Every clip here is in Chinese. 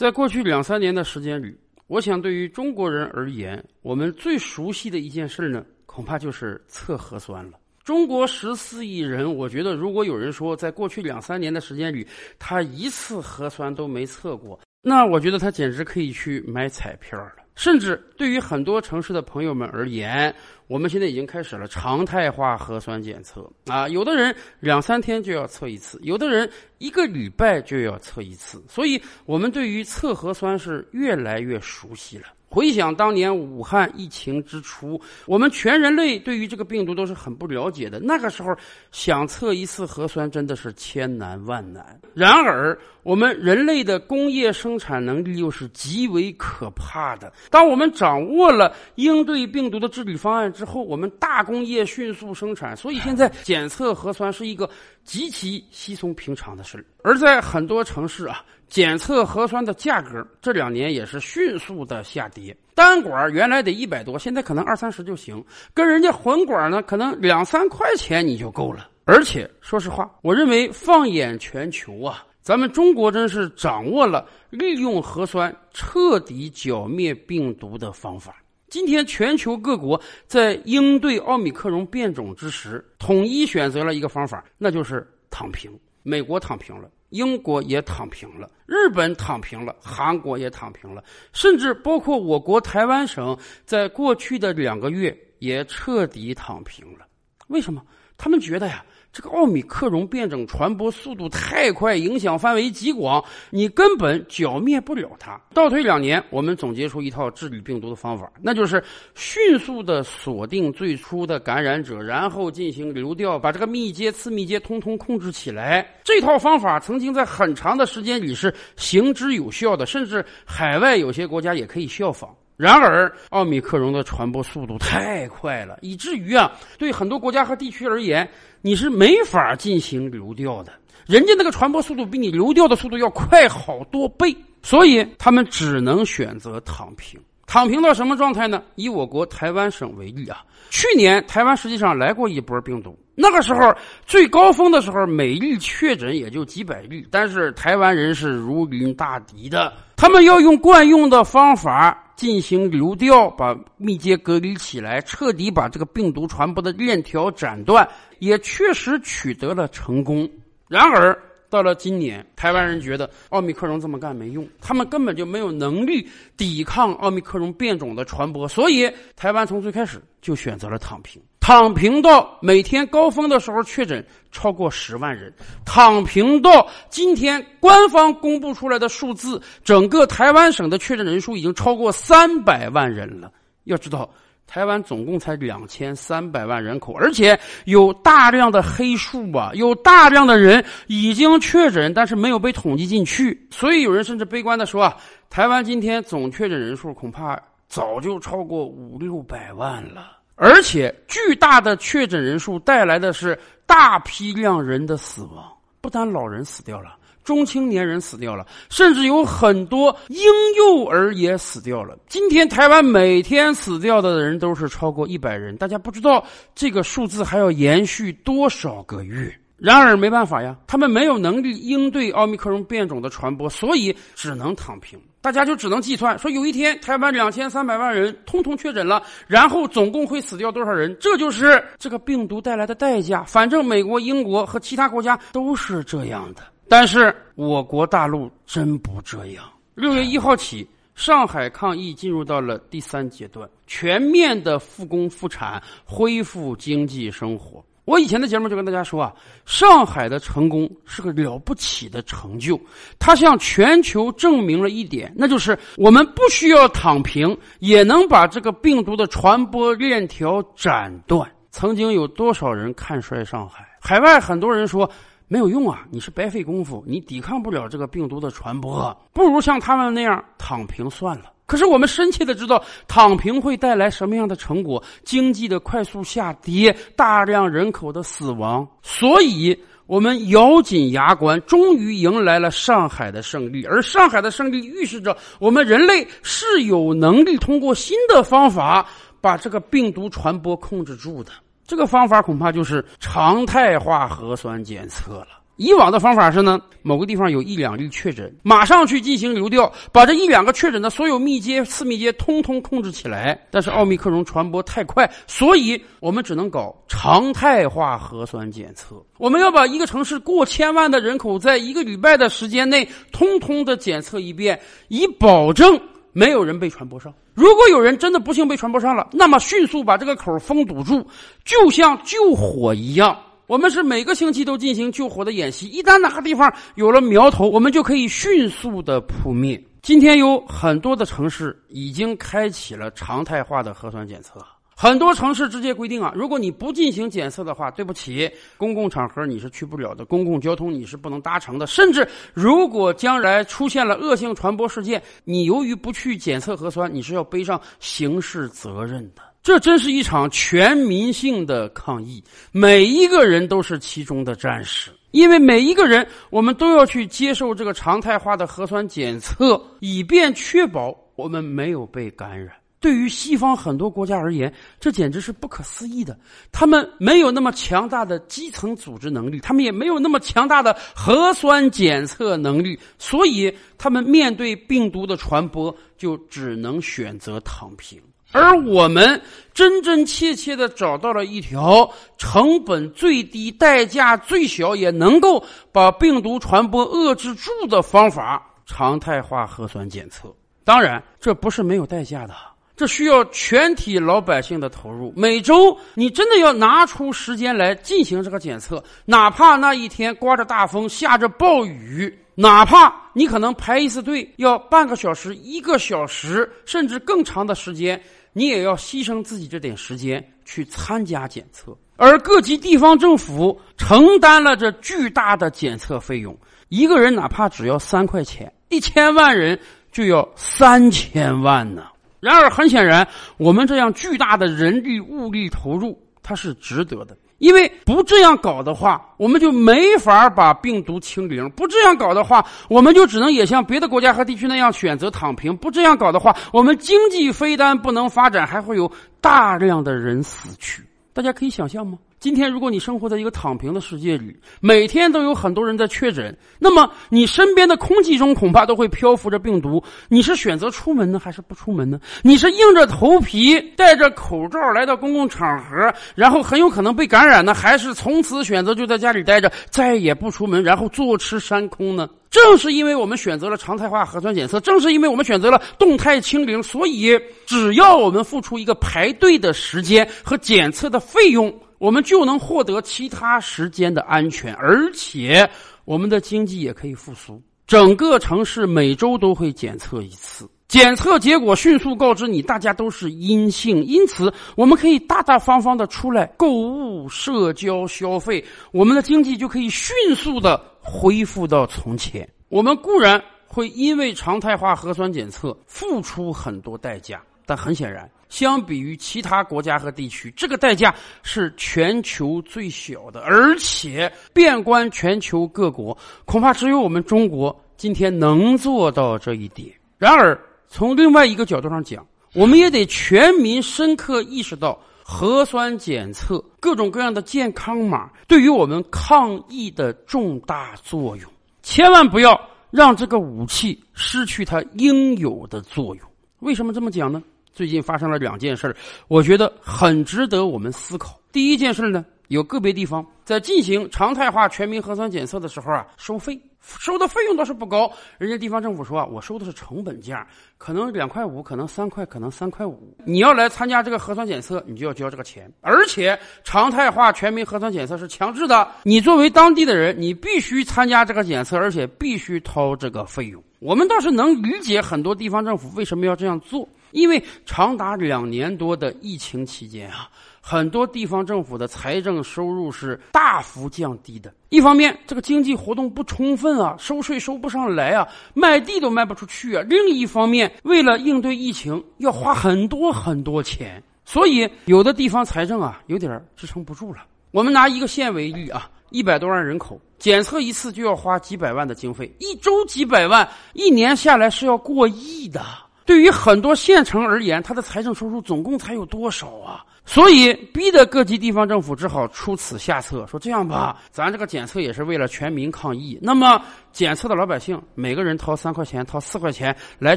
在过去两三年的时间里，我想对于中国人而言，我们最熟悉的一件事呢，恐怕就是测核酸了。中国十四亿人，我觉得如果有人说在过去两三年的时间里，他一次核酸都没测过，那我觉得他简直可以去买彩票了。甚至对于很多城市的朋友们而言，我们现在已经开始了常态化核酸检测啊！有的人两三天就要测一次，有的人一个礼拜就要测一次，所以我们对于测核酸是越来越熟悉了。回想当年武汉疫情之初，我们全人类对于这个病毒都是很不了解的。那个时候想测一次核酸真的是千难万难。然而，我们人类的工业生产能力又是极为可怕的。当我们掌握了应对病毒的治理方案之后，我们大工业迅速生产，所以现在检测核酸是一个极其稀松平常的事儿而在很多城市啊。检测核酸的价格这两年也是迅速的下跌，单管原来得一百多，现在可能二三十就行，跟人家混管呢，可能两三块钱你就够了。而且说实话，我认为放眼全球啊，咱们中国真是掌握了利用核酸彻底剿灭病毒的方法。今天全球各国在应对奥密克戎变种之时，统一选择了一个方法，那就是躺平。美国躺平了。英国也躺平了，日本躺平了，韩国也躺平了，甚至包括我国台湾省，在过去的两个月也彻底躺平了。为什么？他们觉得呀。这个奥米克戎变种传播速度太快，影响范围极广，你根本剿灭不了它。倒退两年，我们总结出一套治理病毒的方法，那就是迅速的锁定最初的感染者，然后进行流调，把这个密接、次密接通通控制起来。这套方法曾经在很长的时间里是行之有效的，甚至海外有些国家也可以效仿。然而，奥密克戎的传播速度太快了，以至于啊，对很多国家和地区而言，你是没法进行流调的。人家那个传播速度比你流调的速度要快好多倍，所以他们只能选择躺平。躺平到什么状态呢？以我国台湾省为例啊，去年台湾实际上来过一波病毒，那个时候最高峰的时候，每日确诊也就几百例，但是台湾人是如临大敌的，他们要用惯用的方法进行流调，把密接隔离起来，彻底把这个病毒传播的链条斩断，也确实取得了成功。然而，到了今年，台湾人觉得奥密克戎这么干没用，他们根本就没有能力抵抗奥密克戎变种的传播，所以台湾从最开始就选择了躺平。躺平到每天高峰的时候确诊超过十万人，躺平到今天官方公布出来的数字，整个台湾省的确诊人数已经超过三百万人了。要知道。台湾总共才两千三百万人口，而且有大量的黑数啊，有大量的人已经确诊，但是没有被统计进去。所以有人甚至悲观的说啊，台湾今天总确诊人数恐怕早就超过五六百万了。而且巨大的确诊人数带来的是大批量人的死亡，不但老人死掉了。中青年人死掉了，甚至有很多婴幼儿也死掉了。今天台湾每天死掉的人都是超过一百人，大家不知道这个数字还要延续多少个月。然而没办法呀，他们没有能力应对奥密克戎变种的传播，所以只能躺平。大家就只能计算说，有一天台湾两千三百万人通通确诊了，然后总共会死掉多少人？这就是这个病毒带来的代价。反正美国、英国和其他国家都是这样的。但是我国大陆真不这样。六月一号起，上海抗疫进入到了第三阶段，全面的复工复产，恢复经济生活。我以前的节目就跟大家说啊，上海的成功是个了不起的成就，它向全球证明了一点，那就是我们不需要躺平，也能把这个病毒的传播链条斩断。曾经有多少人看衰上海？海外很多人说。没有用啊！你是白费功夫，你抵抗不了这个病毒的传播，不如像他们那样躺平算了。可是我们深切的知道，躺平会带来什么样的成果？经济的快速下跌，大量人口的死亡。所以我们咬紧牙关，终于迎来了上海的胜利。而上海的胜利预示着我们人类是有能力通过新的方法把这个病毒传播控制住的。这个方法恐怕就是常态化核酸检测了。以往的方法是呢，某个地方有一两例确诊，马上去进行流调，把这一两个确诊的所有密接、次密接通通控制起来。但是奥密克戎传播太快，所以我们只能搞常态化核酸检测。我们要把一个城市过千万的人口，在一个礼拜的时间内，通通的检测一遍，以保证没有人被传播上。如果有人真的不幸被传播上了，那么迅速把这个口封堵住，就像救火一样。我们是每个星期都进行救火的演习，一旦哪个地方有了苗头，我们就可以迅速的扑灭。今天有很多的城市已经开启了常态化的核酸检测，很多城市直接规定啊，如果你不进行检测的话，对不起，公共场合你是去不了的，公共交通你是不能搭乘的，甚至如果将来出现了恶性传播事件，你由于不去检测核酸，你是要背上刑事责任的。这真是一场全民性的抗议，每一个人都是其中的战士，因为每一个人，我们都要去接受这个常态化的核酸检测，以便确保我们没有被感染。对于西方很多国家而言，这简直是不可思议的。他们没有那么强大的基层组织能力，他们也没有那么强大的核酸检测能力，所以他们面对病毒的传播，就只能选择躺平。而我们真真切切的找到了一条成本最低、代价最小，也能够把病毒传播遏制住的方法——常态化核酸检测。当然，这不是没有代价的，这需要全体老百姓的投入。每周你真的要拿出时间来进行这个检测，哪怕那一天刮着大风、下着暴雨，哪怕你可能排一次队要半个小时、一个小时，甚至更长的时间。你也要牺牲自己这点时间去参加检测，而各级地方政府承担了这巨大的检测费用，一个人哪怕只要三块钱，一千万人就要三千万呢。然而，很显然，我们这样巨大的人力物力投入，它是值得的。因为不这样搞的话，我们就没法把病毒清零；不这样搞的话，我们就只能也像别的国家和地区那样选择躺平；不这样搞的话，我们经济非但不能发展，还会有大量的人死去。大家可以想象吗？今天，如果你生活在一个躺平的世界里，每天都有很多人在确诊，那么你身边的空气中恐怕都会漂浮着病毒。你是选择出门呢，还是不出门呢？你是硬着头皮戴着口罩来到公共场合，然后很有可能被感染呢，还是从此选择就在家里待着，再也不出门，然后坐吃山空呢？正是因为我们选择了常态化核酸检测，正是因为我们选择了动态清零，所以只要我们付出一个排队的时间和检测的费用。我们就能获得其他时间的安全，而且我们的经济也可以复苏。整个城市每周都会检测一次，检测结果迅速告知你，大家都是阴性，因此我们可以大大方方的出来购物、社交、消费，我们的经济就可以迅速的恢复到从前。我们固然会因为常态化核酸检测付出很多代价，但很显然。相比于其他国家和地区，这个代价是全球最小的，而且遍观全球各国，恐怕只有我们中国今天能做到这一点。然而，从另外一个角度上讲，我们也得全民深刻意识到核酸检测各种各样的健康码对于我们抗疫的重大作用，千万不要让这个武器失去它应有的作用。为什么这么讲呢？最近发生了两件事我觉得很值得我们思考。第一件事呢，有个别地方在进行常态化全民核酸检测的时候啊，收费，收的费用倒是不高。人家地方政府说啊，我收的是成本价，可能两块五，可能三块，可能三块五。你要来参加这个核酸检测，你就要交这个钱。而且常态化全民核酸检测是强制的，你作为当地的人，你必须参加这个检测，而且必须掏这个费用。我们倒是能理解很多地方政府为什么要这样做。因为长达两年多的疫情期间啊，很多地方政府的财政收入是大幅降低的。一方面，这个经济活动不充分啊，收税收不上来啊，卖地都卖不出去啊；另一方面，为了应对疫情，要花很多很多钱，所以有的地方财政啊，有点支撑不住了。我们拿一个县为例啊，一百多万人口，检测一次就要花几百万的经费，一周几百万，一年下来是要过亿的。对于很多县城而言，它的财政收入总共才有多少啊？所以逼得各级地方政府只好出此下策，说这样吧，咱这个检测也是为了全民抗疫，那么检测的老百姓每个人掏三块钱、掏四块钱来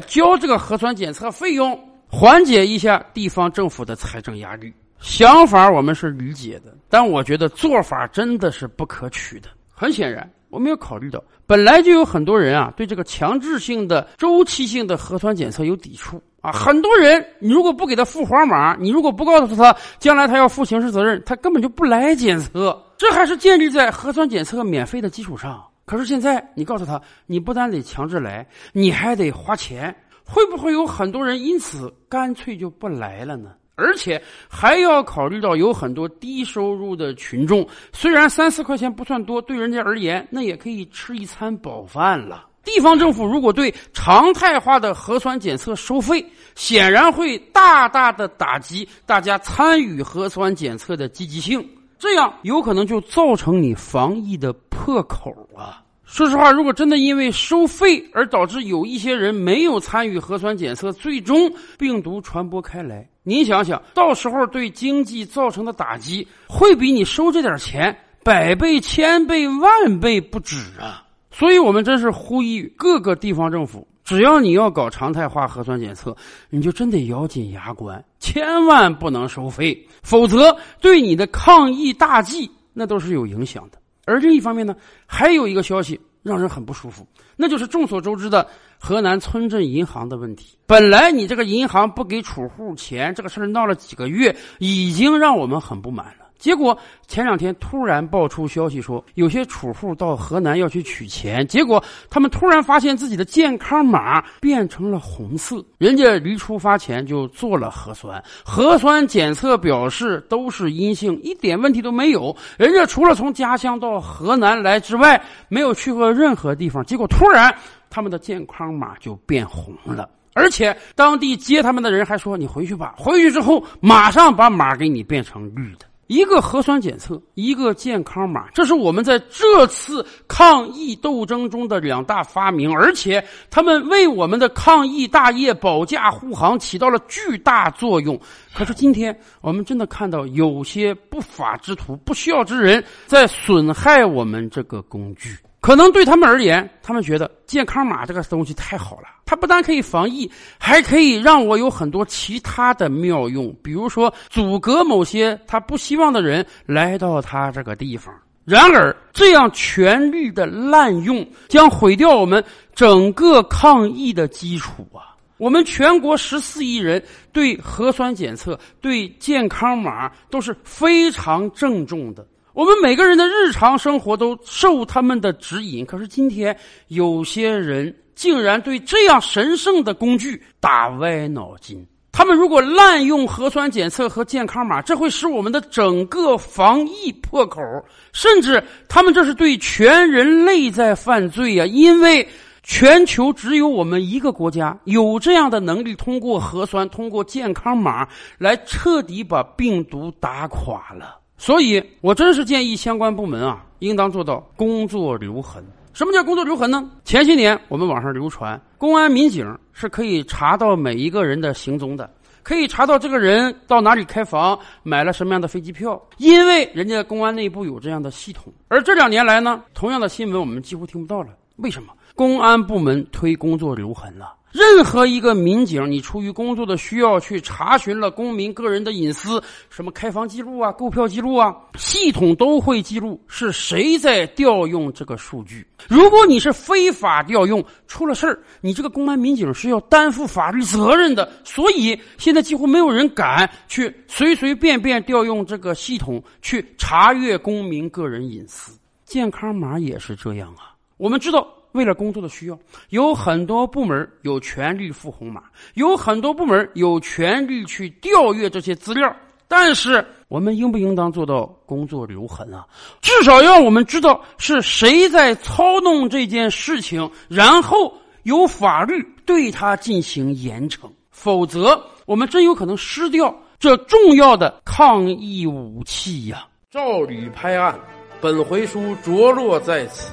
交这个核酸检测费用，缓解一下地方政府的财政压力。想法我们是理解的，但我觉得做法真的是不可取的。很显然，我没有考虑到，本来就有很多人啊对这个强制性的、周期性的核酸检测有抵触。啊，很多人，你如果不给他付黄码，你如果不告诉他将来他要负刑事责任，他根本就不来检测。这还是建立在核酸检测免费的基础上。可是现在你告诉他，你不但得强制来，你还得花钱，会不会有很多人因此干脆就不来了呢？而且还要考虑到有很多低收入的群众，虽然三四块钱不算多，对人家而言那也可以吃一餐饱饭了。地方政府如果对常态化的核酸检测收费，显然会大大的打击大家参与核酸检测的积极性，这样有可能就造成你防疫的破口啊！说实话，如果真的因为收费而导致有一些人没有参与核酸检测，最终病毒传播开来，您想想到时候对经济造成的打击，会比你收这点钱百倍、千倍、万倍不止啊！所以，我们真是呼吁各个地方政府，只要你要搞常态化核酸检测，你就真得咬紧牙关，千万不能收费，否则对你的抗疫大计那都是有影响的。而另一方面呢，还有一个消息让人很不舒服，那就是众所周知的河南村镇银行的问题。本来你这个银行不给储户钱，这个事儿闹了几个月，已经让我们很不满了。结果前两天突然爆出消息说，有些储户到河南要去取钱，结果他们突然发现自己的健康码变成了红色。人家离出发前就做了核酸，核酸检测表示都是阴性，一点问题都没有。人家除了从家乡到河南来之外，没有去过任何地方。结果突然他们的健康码就变红了，而且当地接他们的人还说：“你回去吧。”回去之后马上把码给你变成绿的。一个核酸检测，一个健康码，这是我们在这次抗疫斗争中的两大发明，而且他们为我们的抗疫大业保驾护航起到了巨大作用。可是今天，我们真的看到有些不法之徒、不孝之人在损害我们这个工具。可能对他们而言，他们觉得健康码这个东西太好了，它不但可以防疫，还可以让我有很多其他的妙用，比如说阻隔某些他不希望的人来到他这个地方。然而，这样权力的滥用将毁掉我们整个抗疫的基础啊！我们全国十四亿人对核酸检测、对健康码都是非常郑重的。我们每个人的日常生活都受他们的指引，可是今天有些人竟然对这样神圣的工具打歪脑筋。他们如果滥用核酸检测和健康码，这会使我们的整个防疫破口。甚至他们这是对全人类在犯罪呀！因为全球只有我们一个国家有这样的能力，通过核酸、通过健康码来彻底把病毒打垮了。所以，我真是建议相关部门啊，应当做到工作留痕。什么叫工作留痕呢？前些年我们网上流传，公安民警是可以查到每一个人的行踪的，可以查到这个人到哪里开房，买了什么样的飞机票，因为人家公安内部有这样的系统。而这两年来呢，同样的新闻我们几乎听不到了。为什么？公安部门推工作留痕了。任何一个民警，你出于工作的需要去查询了公民个人的隐私，什么开房记录啊、购票记录啊，系统都会记录是谁在调用这个数据。如果你是非法调用，出了事儿，你这个公安民警是要担负法律责任的。所以现在几乎没有人敢去随随便便调用这个系统去查阅公民个人隐私。健康码也是这样啊，我们知道。为了工作的需要，有很多部门有权利付红码，有很多部门有权利去调阅这些资料。但是，我们应不应当做到工作留痕啊？至少要我们知道是谁在操弄这件事情，然后有法律对他进行严惩。否则，我们真有可能失掉这重要的抗疫武器呀！照吕拍案，本回书着落在此。